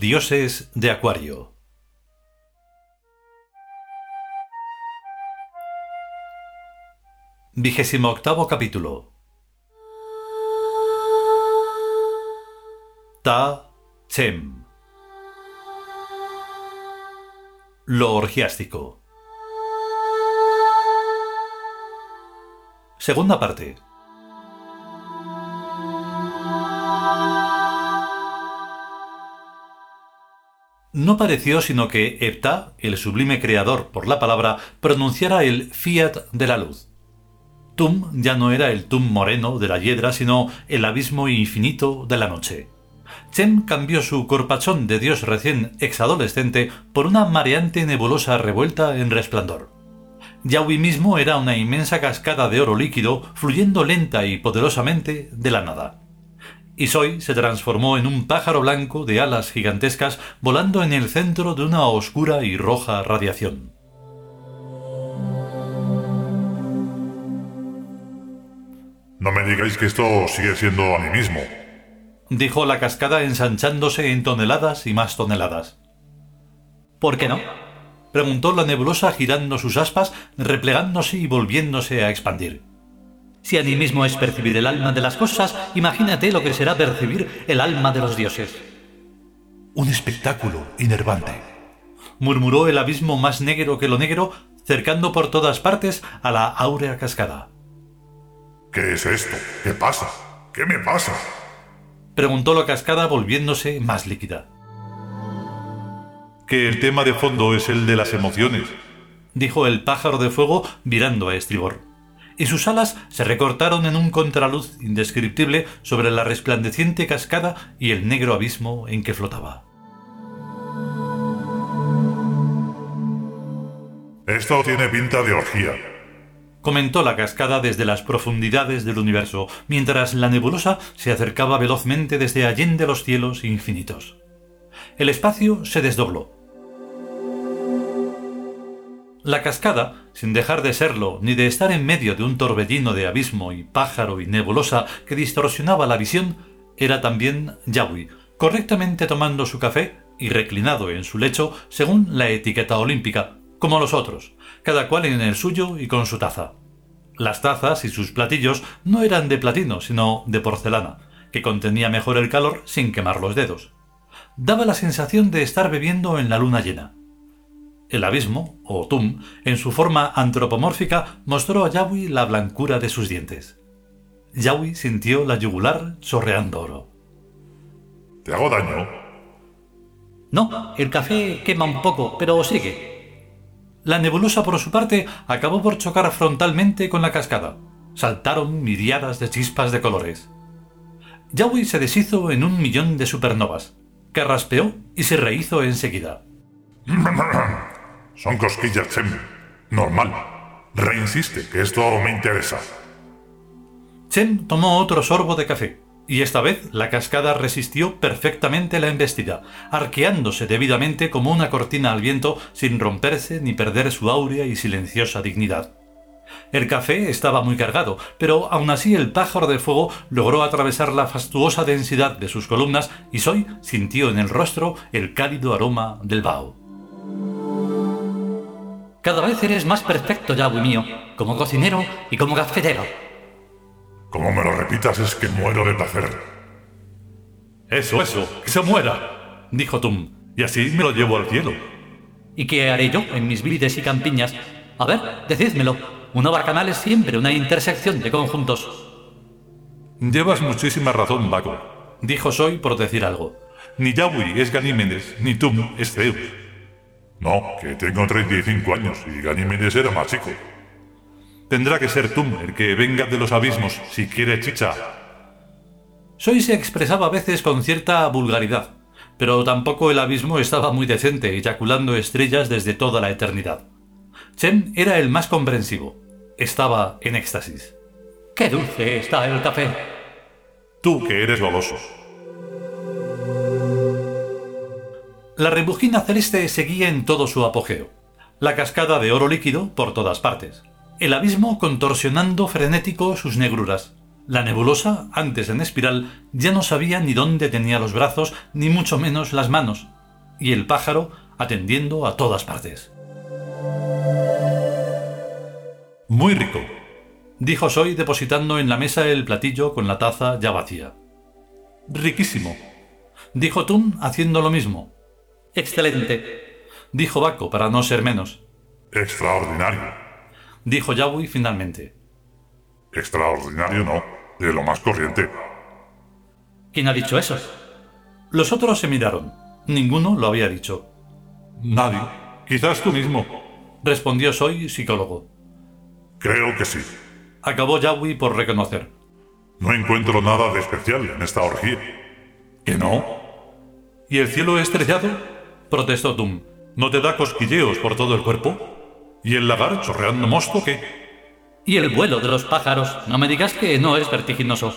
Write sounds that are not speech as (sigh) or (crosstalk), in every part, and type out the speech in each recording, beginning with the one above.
Dioses de Acuario. Vigésimo octavo capítulo. Ta Chem. Lo orgiástico. Segunda parte. No pareció sino que Heptá, el sublime creador por la palabra, pronunciara el fiat de la luz. Tum ya no era el Tum moreno de la hiedra, sino el abismo infinito de la noche. Chem cambió su corpachón de dios recién exadolescente por una mareante nebulosa revuelta en resplandor. Yahui mismo era una inmensa cascada de oro líquido fluyendo lenta y poderosamente de la nada y Soy se transformó en un pájaro blanco de alas gigantescas volando en el centro de una oscura y roja radiación. No me digáis que esto sigue siendo animismo, dijo la cascada ensanchándose en toneladas y más toneladas. ¿Por qué no? preguntó la nebulosa girando sus aspas, replegándose y volviéndose a expandir. Si animismo es percibir el alma de las cosas, imagínate lo que será percibir el alma de los dioses. Un espectáculo inervante, murmuró el abismo más negro que lo negro, cercando por todas partes a la áurea cascada. ¿Qué es esto? ¿Qué pasa? ¿Qué me pasa? preguntó la cascada volviéndose más líquida. Que el tema de fondo es el de las emociones, dijo el pájaro de fuego virando a estribor y sus alas se recortaron en un contraluz indescriptible sobre la resplandeciente cascada y el negro abismo en que flotaba. Esto tiene pinta de orgía, comentó la cascada desde las profundidades del universo, mientras la nebulosa se acercaba velozmente desde allende los cielos infinitos. El espacio se desdobló, la cascada, sin dejar de serlo ni de estar en medio de un torbellino de abismo y pájaro y nebulosa que distorsionaba la visión, era también Yawi, correctamente tomando su café y reclinado en su lecho según la etiqueta olímpica, como los otros, cada cual en el suyo y con su taza. Las tazas y sus platillos no eran de platino, sino de porcelana, que contenía mejor el calor sin quemar los dedos. Daba la sensación de estar bebiendo en la luna llena. El abismo, o Tum, en su forma antropomórfica, mostró a Yawi la blancura de sus dientes. Yawi sintió la yugular chorreando oro. ¿Te hago daño? No, el café quema un poco, pero sigue. La nebulosa, por su parte, acabó por chocar frontalmente con la cascada. Saltaron miriadas de chispas de colores. Yawi se deshizo en un millón de supernovas, carraspeó y se rehizo enseguida. (laughs) Son cosquillas, Chem. Normal. Reinsiste, que esto me interesa. Chen tomó otro sorbo de café, y esta vez la cascada resistió perfectamente la embestida, arqueándose debidamente como una cortina al viento sin romperse ni perder su áurea y silenciosa dignidad. El café estaba muy cargado, pero aún así el pájaro de fuego logró atravesar la fastuosa densidad de sus columnas y Soy sintió en el rostro el cálido aroma del vaho. Cada vez eres más perfecto, Yahweh mío, como cocinero y como cafetero. Como me lo repitas es que muero de placer. Eso, eso, que se muera, dijo Tum, y así me lo llevo al cielo. ¿Y qué haré yo en mis vides y campiñas? A ver, decídmelo. Una bacanal es siempre una intersección de conjuntos. Llevas muchísima razón, Baco, dijo Soy por decir algo. Ni Yahweh es Ganímedes, ni Tum es Zeus. No, que tengo 35 años y Ganímedes era más chico. Tendrá que ser Tum el que venga de los abismos si quiere chicha. Soy se expresaba a veces con cierta vulgaridad, pero tampoco el abismo estaba muy decente, eyaculando estrellas desde toda la eternidad. Chen era el más comprensivo. Estaba en éxtasis. ¡Qué dulce está el café! Tú que eres goloso. La rebujina celeste seguía en todo su apogeo. La cascada de oro líquido por todas partes. El abismo contorsionando frenético sus negruras. La nebulosa, antes en espiral, ya no sabía ni dónde tenía los brazos, ni mucho menos las manos, y el pájaro atendiendo a todas partes. Muy rico, dijo Soy depositando en la mesa el platillo con la taza ya vacía. Riquísimo, dijo Tun haciendo lo mismo. Excelente, dijo Baco para no ser menos. Extraordinario, dijo Yahweh finalmente. Extraordinario no, de lo más corriente. ¿Quién ha dicho eso? Los otros se miraron. Ninguno lo había dicho. Nadie. Quizás tú mismo. Respondió Soy, psicólogo. Creo que sí. Acabó Yahweh por reconocer. No encuentro nada de especial en esta orgía. ¿Que no? ¿Y el cielo estrellado? Protestó Tum. ¿No te da cosquilleos por todo el cuerpo? ¿Y el lagar chorreando mosto qué? ¿Y el vuelo de los pájaros? No me digas que no es vertiginoso.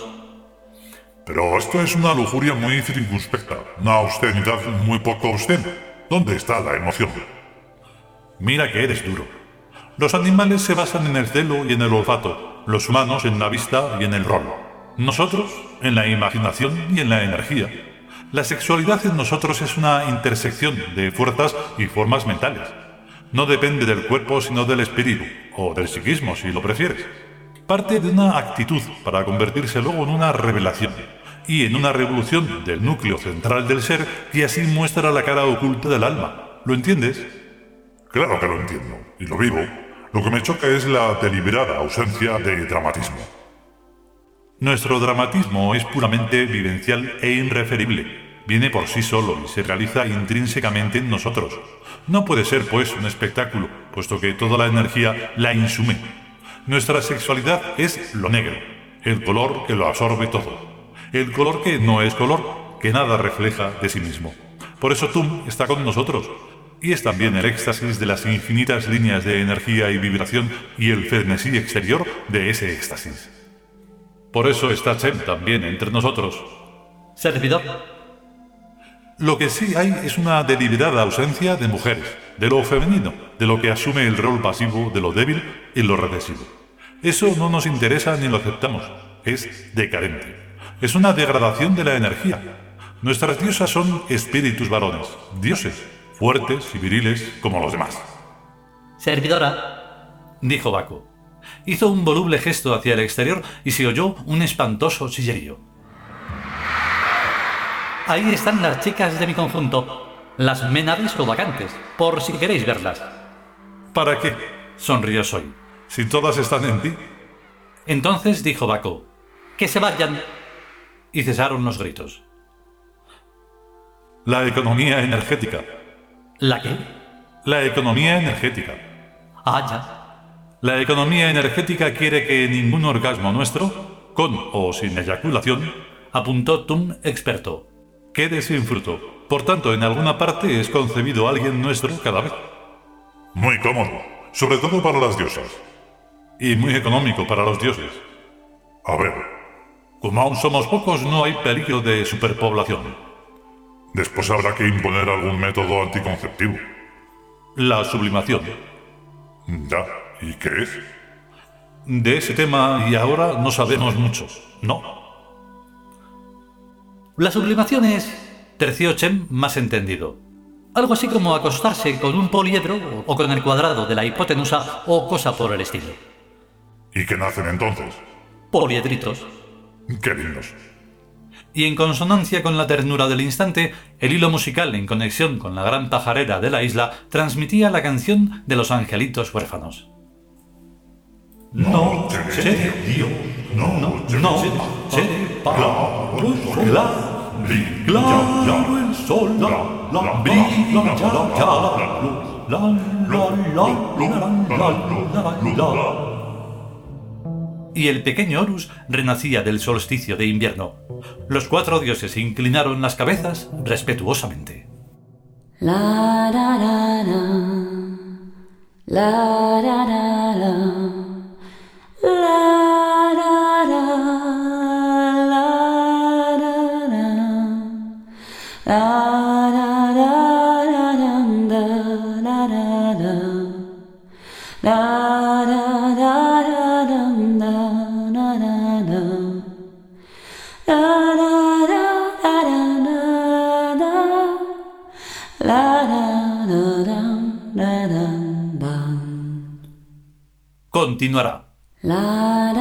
Pero esto es una lujuria muy circunspecta, una austeridad muy poco obscena. ¿Dónde está la emoción? Mira que eres duro. Los animales se basan en el celo y en el olfato, los humanos en la vista y en el rol. Nosotros en la imaginación y en la energía. La sexualidad en nosotros es una intersección de fuerzas y formas mentales. No depende del cuerpo sino del espíritu, o del psiquismo si lo prefieres. Parte de una actitud para convertirse luego en una revelación y en una revolución del núcleo central del ser y así muestra la cara oculta del alma. ¿Lo entiendes? Claro que lo entiendo, y lo vivo. Lo que me choca es la deliberada ausencia de dramatismo. Nuestro dramatismo es puramente vivencial e irreferible. Viene por sí solo y se realiza intrínsecamente en nosotros. No puede ser, pues, un espectáculo, puesto que toda la energía la insume. Nuestra sexualidad es lo negro, el color que lo absorbe todo. El color que no es color, que nada refleja de sí mismo. Por eso Tum está con nosotros, y es también el éxtasis de las infinitas líneas de energía y vibración y el frenesí exterior de ese éxtasis. Por eso está Chen también entre nosotros. Servidor. Lo que sí hay es una deliberada ausencia de mujeres, de lo femenino, de lo que asume el rol pasivo de lo débil y lo recesivo. Eso no nos interesa ni lo aceptamos. Es decadente. Es una degradación de la energía. Nuestras diosas son espíritus varones, dioses, fuertes y viriles como los demás. Servidora, dijo Baco. Hizo un voluble gesto hacia el exterior y se oyó un espantoso chillerío. Ahí están las chicas de mi conjunto, las menades o vacantes, por si queréis verlas. ¿Para qué? sonrió Soy. Si todas están en ti. Entonces dijo Baco, que se vayan. Y cesaron los gritos. La economía energética, ¿La qué? La economía energética. Ah, ya. La economía energética quiere que ningún orgasmo nuestro, con o sin eyaculación, apuntó Tum experto, quede sin fruto. Por tanto, en alguna parte es concebido alguien nuestro cada vez. Muy cómodo, sobre todo para las diosas. Y muy económico para los dioses. A ver. Como aún somos pocos, no hay peligro de superpoblación. Después habrá que imponer algún método anticonceptivo. La sublimación. Ya, ¿y qué es? De ese tema y ahora no sabemos mucho. No. La sublimación es, terció Chen más entendido. Algo así como acostarse con un poliedro o con el cuadrado de la hipotenusa o cosa por el estilo. ¿Y qué nacen entonces? Poliedritos. Qué lindos y en consonancia con la ternura del instante, el hilo musical en conexión con la gran pajarera de la isla transmitía la canción de los angelitos huérfanos. No, Dios, no, no, no, claro el sol, la y el pequeño Horus renacía del solsticio de invierno. Los cuatro dioses inclinaron las cabezas respetuosamente. La, Continuará. La